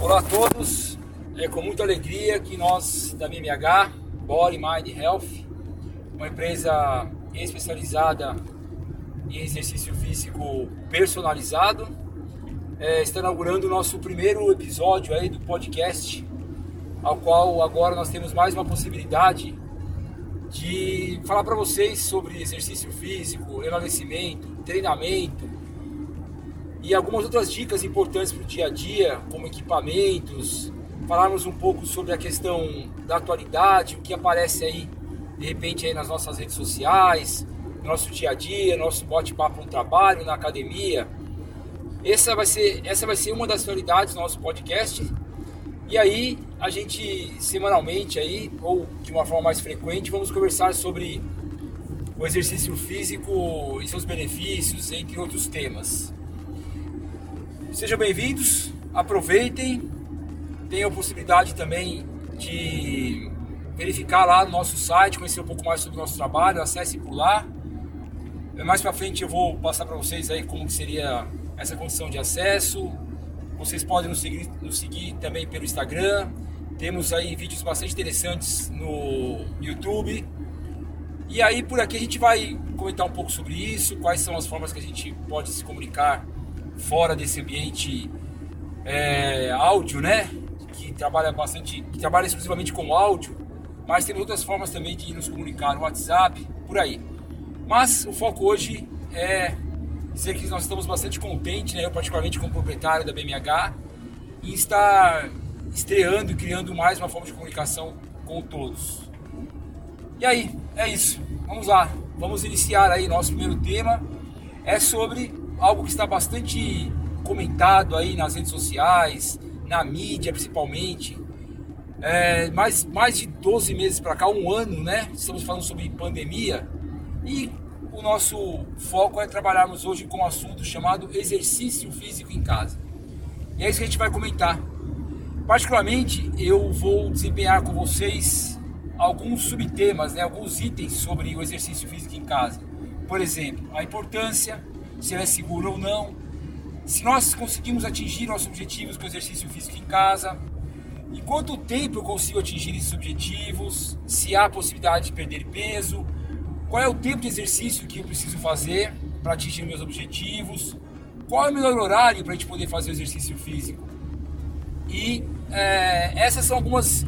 Olá a todos, é com muita alegria que nós da MMH, Body Mind Health, uma empresa especializada em exercício físico personalizado, é, está inaugurando o nosso primeiro episódio aí do podcast, ao qual agora nós temos mais uma possibilidade de falar para vocês sobre exercício físico, emagrecimento, treinamento, e algumas outras dicas importantes para o dia a dia, como equipamentos, falarmos um pouco sobre a questão da atualidade, o que aparece aí de repente aí nas nossas redes sociais, no nosso dia a dia, nosso bate-papo no trabalho, na academia. Essa vai ser, essa vai ser uma das prioridades do nosso podcast. E aí a gente semanalmente aí ou de uma forma mais frequente vamos conversar sobre o exercício físico e seus benefícios, entre outros temas. Sejam bem-vindos, aproveitem, tenham a possibilidade também de verificar lá no nosso site, conhecer um pouco mais sobre o nosso trabalho, acesse por lá. Mais para frente eu vou passar para vocês aí como seria essa condição de acesso. Vocês podem nos seguir, nos seguir também pelo Instagram. Temos aí vídeos bastante interessantes no YouTube. E aí por aqui a gente vai comentar um pouco sobre isso, quais são as formas que a gente pode se comunicar fora desse ambiente é, áudio, né? Que trabalha bastante, que trabalha exclusivamente com áudio, mas temos outras formas também de nos comunicar no WhatsApp, por aí. Mas o foco hoje é dizer que nós estamos bastante contentes, né? eu particularmente como proprietário da BMH, em estar estreando e criando mais uma forma de comunicação com todos. E aí, é isso. Vamos lá, vamos iniciar aí nosso primeiro tema. É sobre algo que está bastante comentado aí nas redes sociais, na mídia principalmente. É, mais, mais de 12 meses para cá, um ano, né? Estamos falando sobre pandemia e o nosso foco é trabalharmos hoje com um assunto chamado exercício físico em casa. E é isso que a gente vai comentar. Particularmente, eu vou desempenhar com vocês alguns subtemas, né, alguns itens sobre o exercício físico em casa. Por exemplo, a importância, se ela é seguro ou não, se nós conseguimos atingir nossos objetivos com o exercício físico em casa, em quanto tempo eu consigo atingir esses objetivos, se há possibilidade de perder peso, qual é o tempo de exercício que eu preciso fazer para atingir meus objetivos, qual é o melhor horário para a gente poder fazer o exercício físico. E é, essas são algumas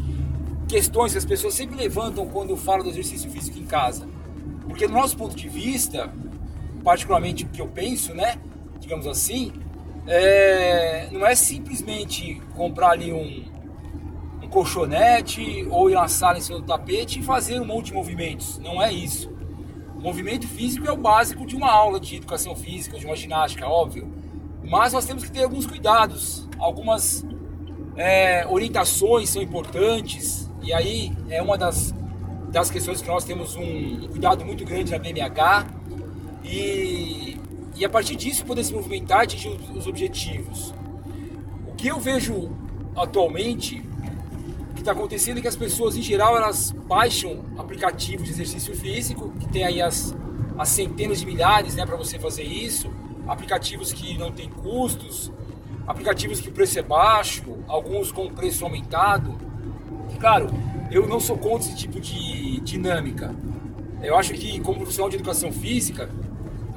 questões que as pessoas sempre levantam quando eu falo do exercício físico em casa. Porque do nosso ponto de vista, particularmente o que eu penso, né, digamos assim, é, não é simplesmente comprar ali um, um colchonete ou ir na sala em cima do tapete e fazer um monte de movimentos. Não é isso. O movimento físico é o básico de uma aula de educação física, de uma ginástica, óbvio. Mas nós temos que ter alguns cuidados, algumas é, orientações são importantes. E aí é uma das, das questões que nós temos um, cuidado muito grande na BMH. E, e a partir disso poder se movimentar e atingir os, os objetivos. O que eu vejo atualmente que está acontecendo é que as pessoas em geral elas baixam aplicativos de exercício físico que tem aí as, as centenas de milhares né, para você fazer isso. Aplicativos que não tem custos. Aplicativos que o preço é baixo alguns com preço aumentado. Claro eu não sou contra esse tipo de dinâmica. Eu acho que como profissional de educação física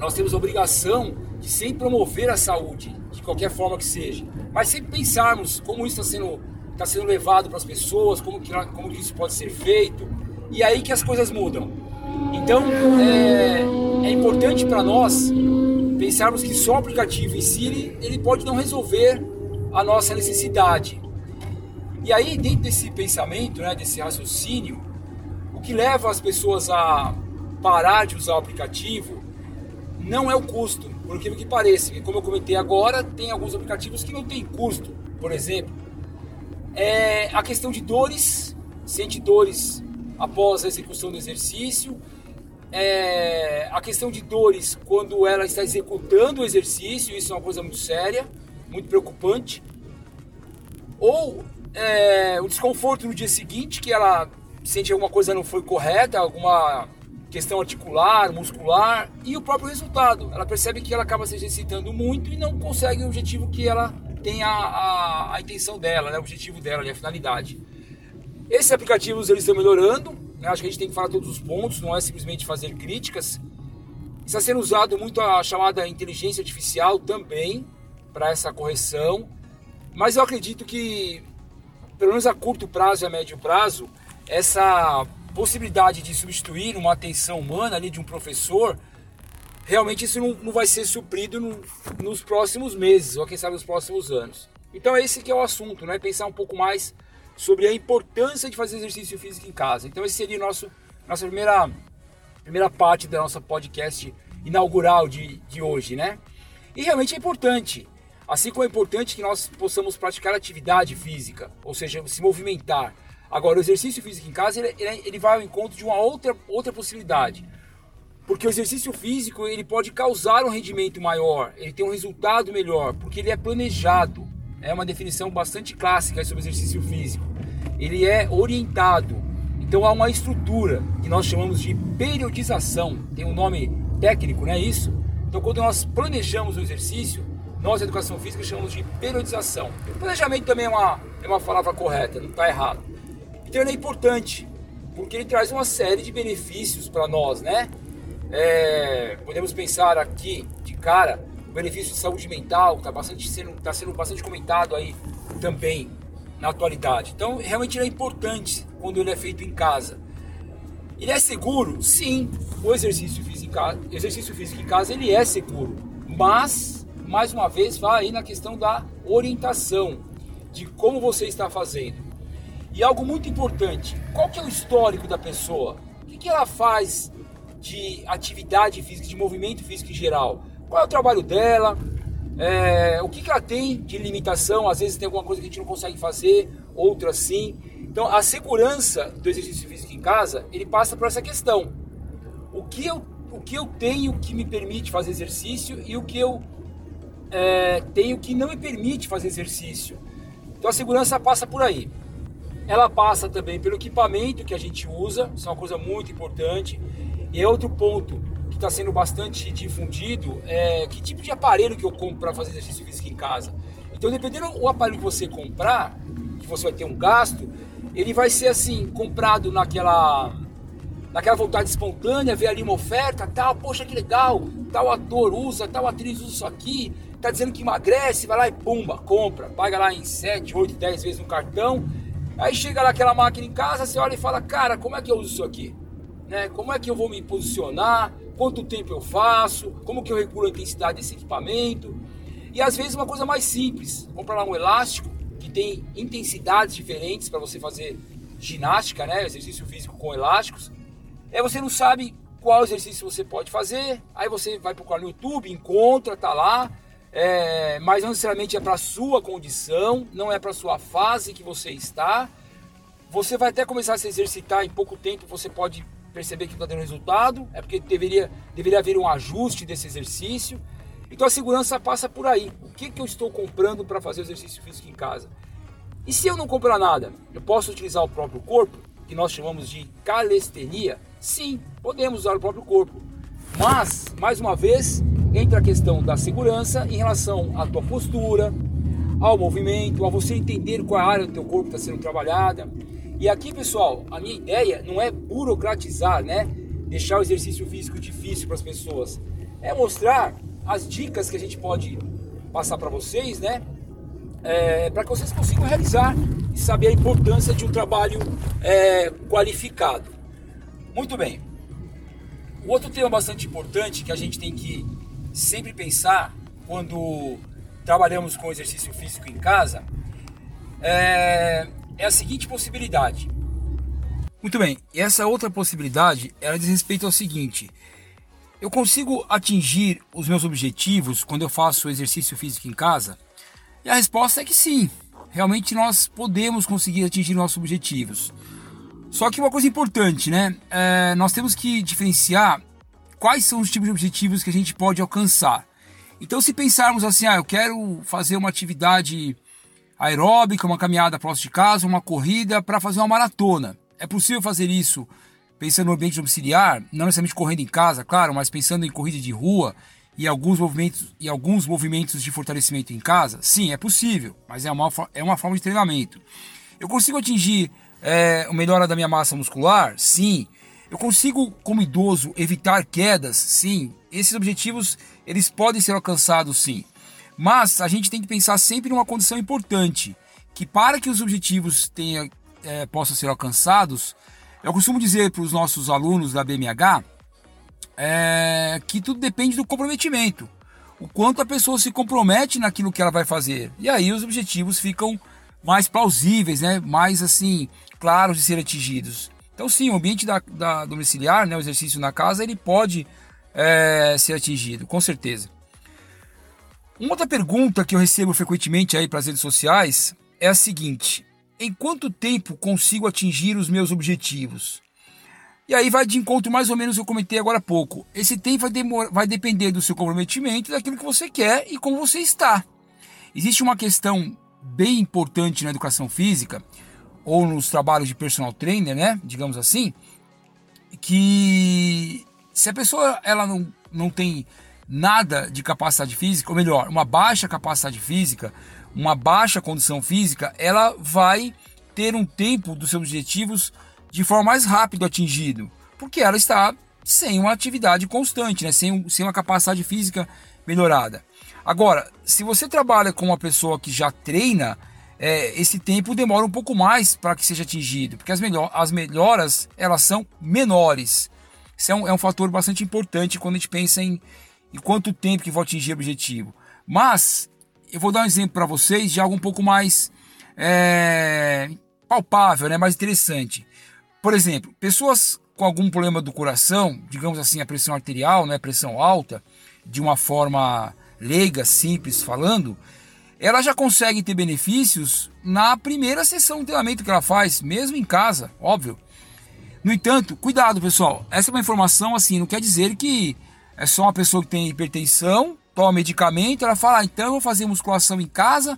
nós temos a obrigação de sempre promover a saúde de qualquer forma que seja mas sempre pensarmos como isso está sendo está sendo levado para as pessoas, como que, como isso pode ser feito, e aí que as coisas mudam. Então, é, é importante para nós pensarmos que só o aplicativo em si, ele pode não resolver a nossa necessidade. E aí, dentro desse pensamento, né, desse raciocínio, o que leva as pessoas a parar de usar o aplicativo não é o custo, por incrível que pareça. Como eu comentei agora, tem alguns aplicativos que não têm custo. Por exemplo, é a questão de dores, sente dores após a execução do exercício, é a questão de dores quando ela está executando o exercício, isso é uma coisa muito séria, muito preocupante, ou é, o desconforto no dia seguinte, que ela sente alguma coisa não foi correta, alguma questão articular, muscular, e o próprio resultado. Ela percebe que ela acaba se exercitando muito e não consegue o objetivo que ela tem a, a, a intenção dela, né, o objetivo dela, a finalidade. Esses aplicativos eles estão melhorando, né, acho que a gente tem que falar todos os pontos, não é simplesmente fazer críticas. Está sendo usado muito a chamada inteligência artificial também para essa correção, mas eu acredito que, pelo menos a curto prazo e a médio prazo, essa possibilidade de substituir uma atenção humana ali de um professor, realmente isso não, não vai ser suprido no, nos próximos meses, ou quem sabe nos próximos anos. Então esse que é o assunto, né? Pensar um pouco mais sobre a importância de fazer exercício físico em casa. Então esse seria nosso nossa primeira primeira parte da nossa podcast inaugural de, de hoje, né? E realmente é importante. Assim como é importante que nós possamos praticar atividade física, ou seja, se movimentar. Agora, o exercício físico em casa, ele, ele vai ao encontro de uma outra, outra possibilidade. Porque o exercício físico, ele pode causar um rendimento maior, ele tem um resultado melhor, porque ele é planejado. É uma definição bastante clássica sobre exercício físico. Ele é orientado. Então há uma estrutura que nós chamamos de periodização. Tem um nome técnico, não é isso? Então quando nós planejamos o exercício, nós, educação física, chamamos de periodização. Planejamento também é uma, é uma palavra correta, não está errado. Então ele é importante, porque ele traz uma série de benefícios para nós, né? É, podemos pensar aqui de cara o benefício de saúde mental, está bastante sendo, tá sendo bastante comentado aí também na atualidade. Então realmente ele é importante quando ele é feito em casa. Ele é seguro? Sim. O exercício físico, exercício físico em casa ele é seguro, mas mais uma vez vai aí na questão da orientação de como você está fazendo. E algo muito importante, qual que é o histórico da pessoa? O que, que ela faz de atividade física, de movimento físico em geral? Qual é o trabalho dela? É, o que, que ela tem de limitação? Às vezes tem alguma coisa que a gente não consegue fazer, outra sim. Então a segurança do exercício físico em casa, ele passa por essa questão. O que eu, o que eu tenho que me permite fazer exercício e o que eu é, tenho que não me permite fazer exercício. Então a segurança passa por aí. Ela passa também pelo equipamento que a gente usa, isso é uma coisa muito importante. E é outro ponto que está sendo bastante difundido é que tipo de aparelho que eu compro para fazer exercício físico em casa. Então, dependendo do aparelho que você comprar, que você vai ter um gasto, ele vai ser assim, comprado naquela naquela vontade espontânea, ver ali uma oferta, tal, poxa que legal, tal ator usa, tal atriz usa isso aqui, tá dizendo que emagrece, vai lá e pumba, compra, paga lá em 7, 8, 10 vezes no cartão Aí chega lá aquela máquina em casa, você olha e fala, cara, como é que eu uso isso aqui? Né? Como é que eu vou me posicionar? Quanto tempo eu faço? Como que eu regulo a intensidade desse equipamento? E às vezes uma coisa mais simples, comprar lá um elástico que tem intensidades diferentes para você fazer ginástica, né? Exercício físico com elásticos. Aí você não sabe qual exercício você pode fazer, aí você vai procurar no YouTube, encontra, tá lá, é, mas não necessariamente é para sua condição, não é para sua fase que você está. Você vai até começar a se exercitar em pouco tempo, você pode perceber que está dando resultado, é porque deveria, deveria haver um ajuste desse exercício. Então a segurança passa por aí. O que, que eu estou comprando para fazer o exercício físico em casa? E se eu não comprar nada, eu posso utilizar o próprio corpo, que nós chamamos de calistenia? Sim, podemos usar o próprio corpo. Mas, mais uma vez, entra a questão da segurança em relação à tua postura, ao movimento, a você entender qual é a área do teu corpo está sendo trabalhada. E aqui, pessoal, a minha ideia não é burocratizar, né? Deixar o exercício físico difícil para as pessoas. É mostrar as dicas que a gente pode passar para vocês, né? É, para que vocês consigam realizar e saber a importância de um trabalho é, qualificado. Muito bem. O outro tema bastante importante que a gente tem que sempre pensar quando trabalhamos com exercício físico em casa é, é a seguinte possibilidade. Muito bem, essa outra possibilidade ela diz respeito ao seguinte: eu consigo atingir os meus objetivos quando eu faço exercício físico em casa? E a resposta é que sim, realmente nós podemos conseguir atingir nossos objetivos. Só que uma coisa importante, né? É, nós temos que diferenciar quais são os tipos de objetivos que a gente pode alcançar. Então, se pensarmos assim, ah, eu quero fazer uma atividade aeróbica, uma caminhada próximo de casa, uma corrida para fazer uma maratona. É possível fazer isso pensando no ambiente domiciliar, não necessariamente correndo em casa, claro, mas pensando em corrida de rua, e alguns movimentos e alguns movimentos de fortalecimento em casa? Sim, é possível, mas é uma, é uma forma de treinamento. Eu consigo atingir é, melhora da minha massa muscular? Sim. Eu consigo, como idoso, evitar quedas? Sim. Esses objetivos eles podem ser alcançados, sim. Mas a gente tem que pensar sempre numa condição importante, que para que os objetivos tenha, é, possam ser alcançados, eu costumo dizer para os nossos alunos da BMH é, que tudo depende do comprometimento. O quanto a pessoa se compromete naquilo que ela vai fazer. E aí os objetivos ficam mais plausíveis, né? mais assim, claros de serem atingidos. Então sim, o ambiente da, da domiciliar, né, o exercício na casa, ele pode é, ser atingido, com certeza. Uma outra pergunta que eu recebo frequentemente aí para as redes sociais é a seguinte: em quanto tempo consigo atingir os meus objetivos? E aí vai de encontro mais ou menos que eu comentei agora há pouco. Esse tempo vai, vai depender do seu comprometimento, daquilo que você quer e como você está. Existe uma questão bem importante na educação física ou nos trabalhos de personal trainer, né, digamos assim, que se a pessoa ela não, não tem nada de capacidade física, ou melhor, uma baixa capacidade física, uma baixa condição física, ela vai ter um tempo dos seus objetivos de forma mais rápido atingido, porque ela está sem uma atividade constante, né? sem, sem uma capacidade física melhorada. Agora, se você trabalha com uma pessoa que já treina, é, esse tempo demora um pouco mais para que seja atingido, porque as, melhor, as melhoras elas são menores. Isso é um, é um fator bastante importante quando a gente pensa em, em quanto tempo que vou atingir o objetivo. Mas eu vou dar um exemplo para vocês de algo um pouco mais é, palpável, né, mais interessante. Por exemplo, pessoas com algum problema do coração, digamos assim, a pressão arterial, né, pressão alta, de uma forma leiga, simples falando, ela já consegue ter benefícios na primeira sessão de treinamento que ela faz, mesmo em casa, óbvio. No entanto, cuidado pessoal, essa é uma informação assim, não quer dizer que é só uma pessoa que tem hipertensão, toma medicamento, ela fala, ah, então eu vou fazer musculação em casa,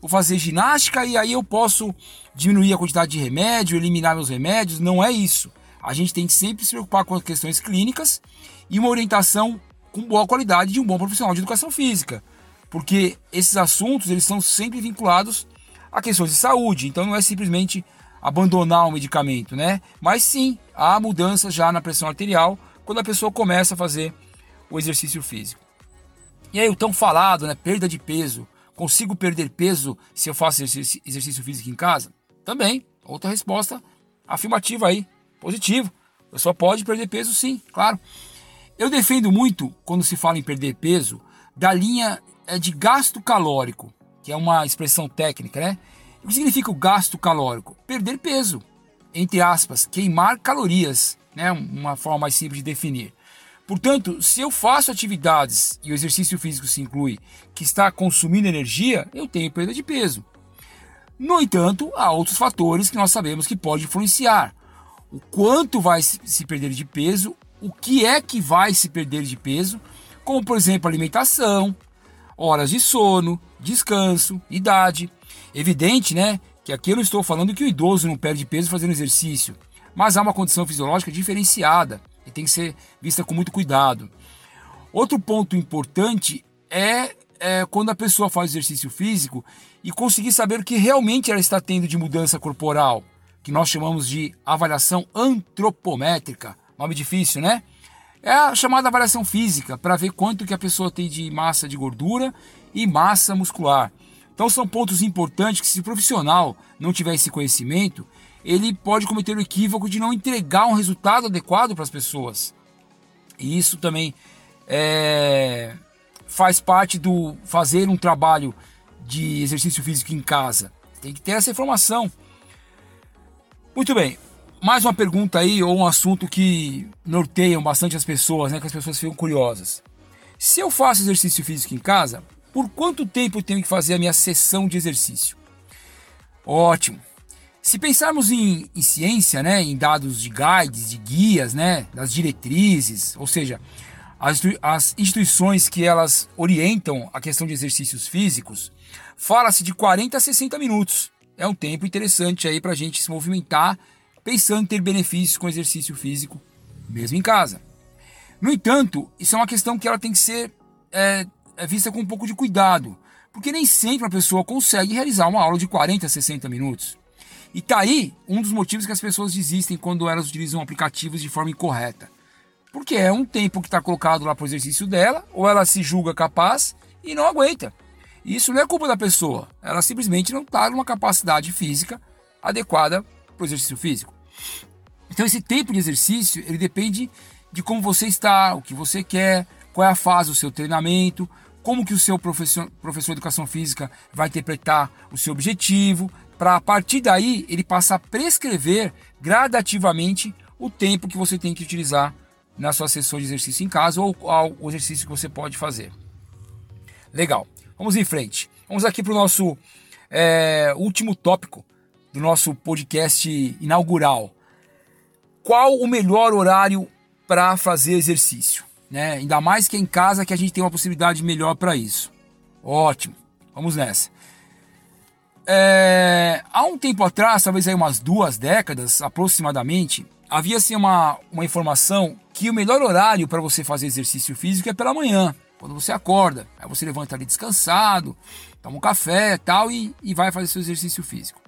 vou fazer ginástica e aí eu posso diminuir a quantidade de remédio, eliminar meus remédios. Não é isso. A gente tem que sempre se preocupar com as questões clínicas e uma orientação com boa qualidade de um bom profissional de educação física porque esses assuntos eles são sempre vinculados a questões de saúde. Então não é simplesmente abandonar o medicamento, né? Mas sim há mudanças já na pressão arterial quando a pessoa começa a fazer o exercício físico. E aí o tão falado, né? Perda de peso. Consigo perder peso se eu faço exercício físico em casa? Também. Outra resposta afirmativa aí, positivo. A pessoa pode perder peso sim, claro. Eu defendo muito, quando se fala em perder peso, da linha é de gasto calórico, que é uma expressão técnica, né? O que significa o gasto calórico? Perder peso, entre aspas, queimar calorias, né? Uma forma mais simples de definir. Portanto, se eu faço atividades e o exercício físico se inclui que está consumindo energia, eu tenho perda de peso. No entanto, há outros fatores que nós sabemos que pode influenciar. O quanto vai se perder de peso, o que é que vai se perder de peso, como por exemplo alimentação, horas de sono, descanso, idade. Evidente, né, que aqui eu não estou falando que o idoso não perde peso fazendo exercício, mas há uma condição fisiológica diferenciada e tem que ser vista com muito cuidado. Outro ponto importante é, é quando a pessoa faz exercício físico e conseguir saber o que realmente ela está tendo de mudança corporal, que nós chamamos de avaliação antropométrica. Nome difícil, né? É a chamada avaliação física, para ver quanto que a pessoa tem de massa de gordura e massa muscular. Então são pontos importantes que se o profissional não tiver esse conhecimento, ele pode cometer o equívoco de não entregar um resultado adequado para as pessoas. E isso também é, faz parte do fazer um trabalho de exercício físico em casa. Tem que ter essa informação. Muito bem, mais uma pergunta aí, ou um assunto que norteiam bastante as pessoas, né? Que as pessoas ficam curiosas. Se eu faço exercício físico em casa, por quanto tempo eu tenho que fazer a minha sessão de exercício? Ótimo. Se pensarmos em, em ciência, né, em dados de guides, de guias, né, das diretrizes, ou seja, as, as instituições que elas orientam a questão de exercícios físicos, fala-se de 40 a 60 minutos. É um tempo interessante aí para a gente se movimentar pensando em ter benefícios com exercício físico, mesmo em casa. No entanto, isso é uma questão que ela tem que ser é, é vista com um pouco de cuidado, porque nem sempre a pessoa consegue realizar uma aula de 40 a 60 minutos. E tá aí um dos motivos que as pessoas desistem quando elas utilizam aplicativos de forma incorreta. Porque é um tempo que está colocado lá para o exercício dela, ou ela se julga capaz e não aguenta. Isso não é culpa da pessoa, ela simplesmente não está numa capacidade física adequada para o exercício físico. Então esse tempo de exercício, ele depende de como você está, o que você quer, qual é a fase do seu treinamento, como que o seu professor, professor de educação física vai interpretar o seu objetivo, para a partir daí ele passar a prescrever gradativamente o tempo que você tem que utilizar na sua sessão de exercício em casa ou o exercício que você pode fazer. Legal, vamos em frente. Vamos aqui para o nosso é, último tópico do nosso podcast inaugural. Qual o melhor horário para fazer exercício? Né? Ainda mais que é em casa que a gente tem uma possibilidade melhor para isso. Ótimo, vamos nessa. É, há um tempo atrás, talvez aí umas duas décadas aproximadamente, havia-se uma, uma informação que o melhor horário para você fazer exercício físico é pela manhã, quando você acorda. Aí você levanta ali descansado, toma um café tal, e, e vai fazer seu exercício físico.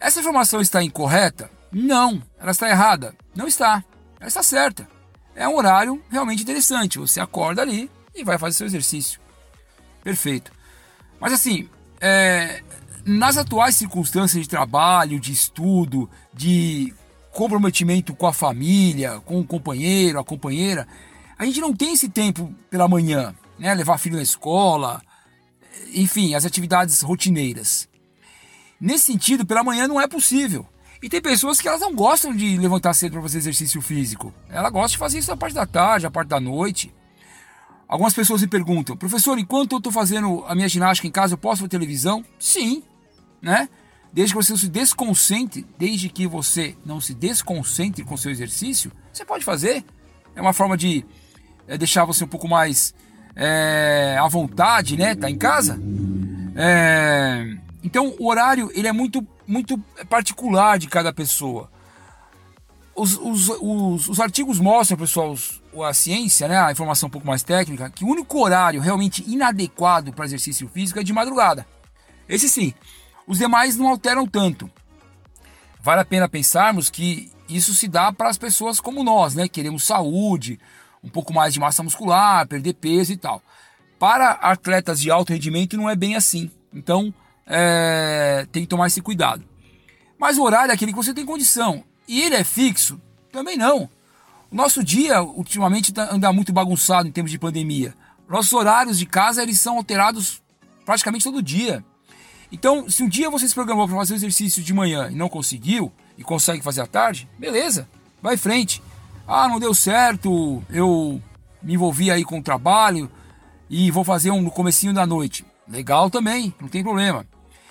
Essa informação está incorreta? Não, ela está errada. Não está. Ela está certa. É um horário realmente interessante. Você acorda ali e vai fazer seu exercício. Perfeito. Mas assim, é, nas atuais circunstâncias de trabalho, de estudo, de comprometimento com a família, com o companheiro, a companheira, a gente não tem esse tempo pela manhã, né? Levar filho na escola, enfim, as atividades rotineiras. Nesse sentido, pela manhã não é possível. E tem pessoas que elas não gostam de levantar cedo para fazer exercício físico. Ela gosta de fazer isso na parte da tarde, na parte da noite. Algumas pessoas me perguntam, professor, enquanto eu estou fazendo a minha ginástica em casa, eu posso ver televisão? Sim, né? Desde que você se desconcentre, desde que você não se desconcentre com seu exercício, você pode fazer. É uma forma de é, deixar você um pouco mais é, à vontade, né? Tá em casa. É, então o horário ele é muito, muito particular de cada pessoa. Os, os, os, os artigos mostram, pessoal, os, a ciência, né, a informação um pouco mais técnica, que o único horário realmente inadequado para exercício físico é de madrugada. Esse sim. Os demais não alteram tanto. Vale a pena pensarmos que isso se dá para as pessoas como nós, né? Queremos saúde, um pouco mais de massa muscular, perder peso e tal. Para atletas de alto rendimento não é bem assim. Então é, tem que tomar esse cuidado. Mas o horário é aquele que você tem condição. E ele é fixo? Também não. O nosso dia, ultimamente, tá, anda muito bagunçado em termos de pandemia. Nossos horários de casa eles são alterados praticamente todo dia. Então, se um dia você se programou para fazer o exercício de manhã e não conseguiu, e consegue fazer à tarde, beleza, vai em frente. Ah, não deu certo, eu me envolvi aí com o trabalho e vou fazer um no comecinho da noite. Legal também, não tem problema.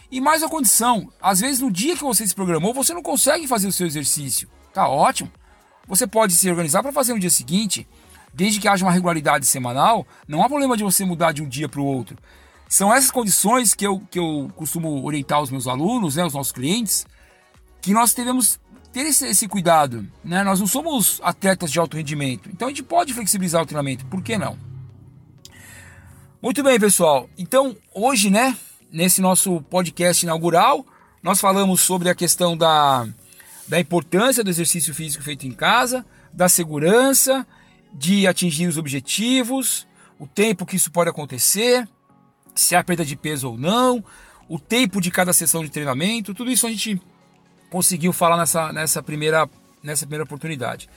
E mais a condição, às vezes no dia que você se programou, você não consegue fazer o seu exercício. Tá ótimo. Você pode se organizar para fazer no dia seguinte, desde que haja uma regularidade semanal, não há problema de você mudar de um dia para o outro. São essas condições que eu, que eu costumo orientar os meus alunos, né, os nossos clientes, que nós devemos ter esse, esse, cuidado. Né? Nós não somos atletas de alto rendimento, então a gente pode flexibilizar o treinamento, por que não? Muito bem, pessoal. Então, hoje, né, nesse nosso podcast inaugural, nós falamos sobre a questão da, da importância do exercício físico feito em casa, da segurança, de atingir os objetivos, o tempo que isso pode acontecer, se há perda de peso ou não, o tempo de cada sessão de treinamento, tudo isso a gente conseguiu falar nessa, nessa, primeira, nessa primeira oportunidade.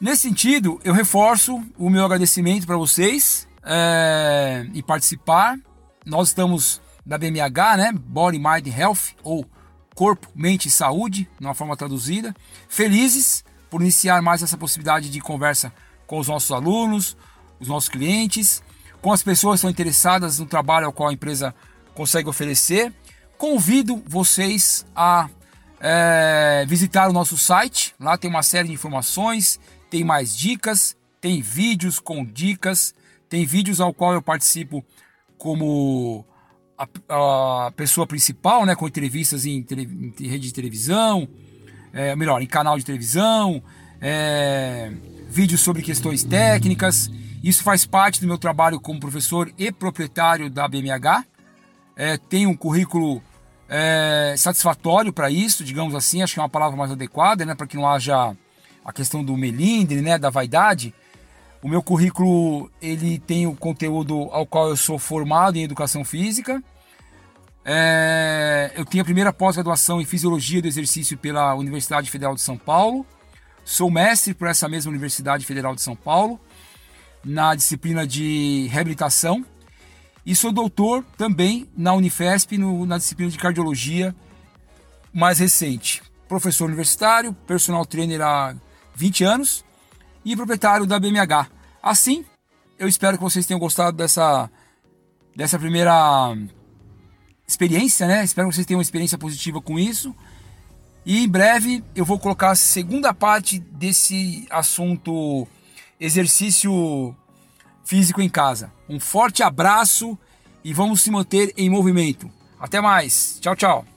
Nesse sentido, eu reforço o meu agradecimento para vocês é, e participar. Nós estamos da BMH, né? Body, Mind Health, ou Corpo, Mente e Saúde, numa forma traduzida. Felizes por iniciar mais essa possibilidade de conversa com os nossos alunos, os nossos clientes com as pessoas que estão interessadas no trabalho ao qual a empresa consegue oferecer. Convido vocês a é, visitar o nosso site. Lá tem uma série de informações, tem mais dicas, tem vídeos com dicas, tem vídeos ao qual eu participo como a, a pessoa principal, né, com entrevistas em, em rede de televisão, é, melhor, em canal de televisão, é, vídeos sobre questões técnicas Isso faz parte do meu trabalho como professor e proprietário da BMH. É, tenho um currículo é, satisfatório para isso, digamos assim, acho que é uma palavra mais adequada, né, para que não haja a questão do melindre, né, da vaidade. O meu currículo ele tem o conteúdo ao qual eu sou formado em educação física. É, eu tenho a primeira pós-graduação em fisiologia do exercício pela Universidade Federal de São Paulo. Sou mestre por essa mesma Universidade Federal de São Paulo na disciplina de reabilitação e sou doutor também na Unifesp no, na disciplina de cardiologia mais recente. Professor universitário, personal trainer há 20 anos e proprietário da BMH. Assim, eu espero que vocês tenham gostado dessa, dessa primeira experiência, né? Espero que vocês tenham uma experiência positiva com isso. E em breve eu vou colocar a segunda parte desse assunto exercício físico em casa. Um forte abraço e vamos se manter em movimento. Até mais. Tchau, tchau.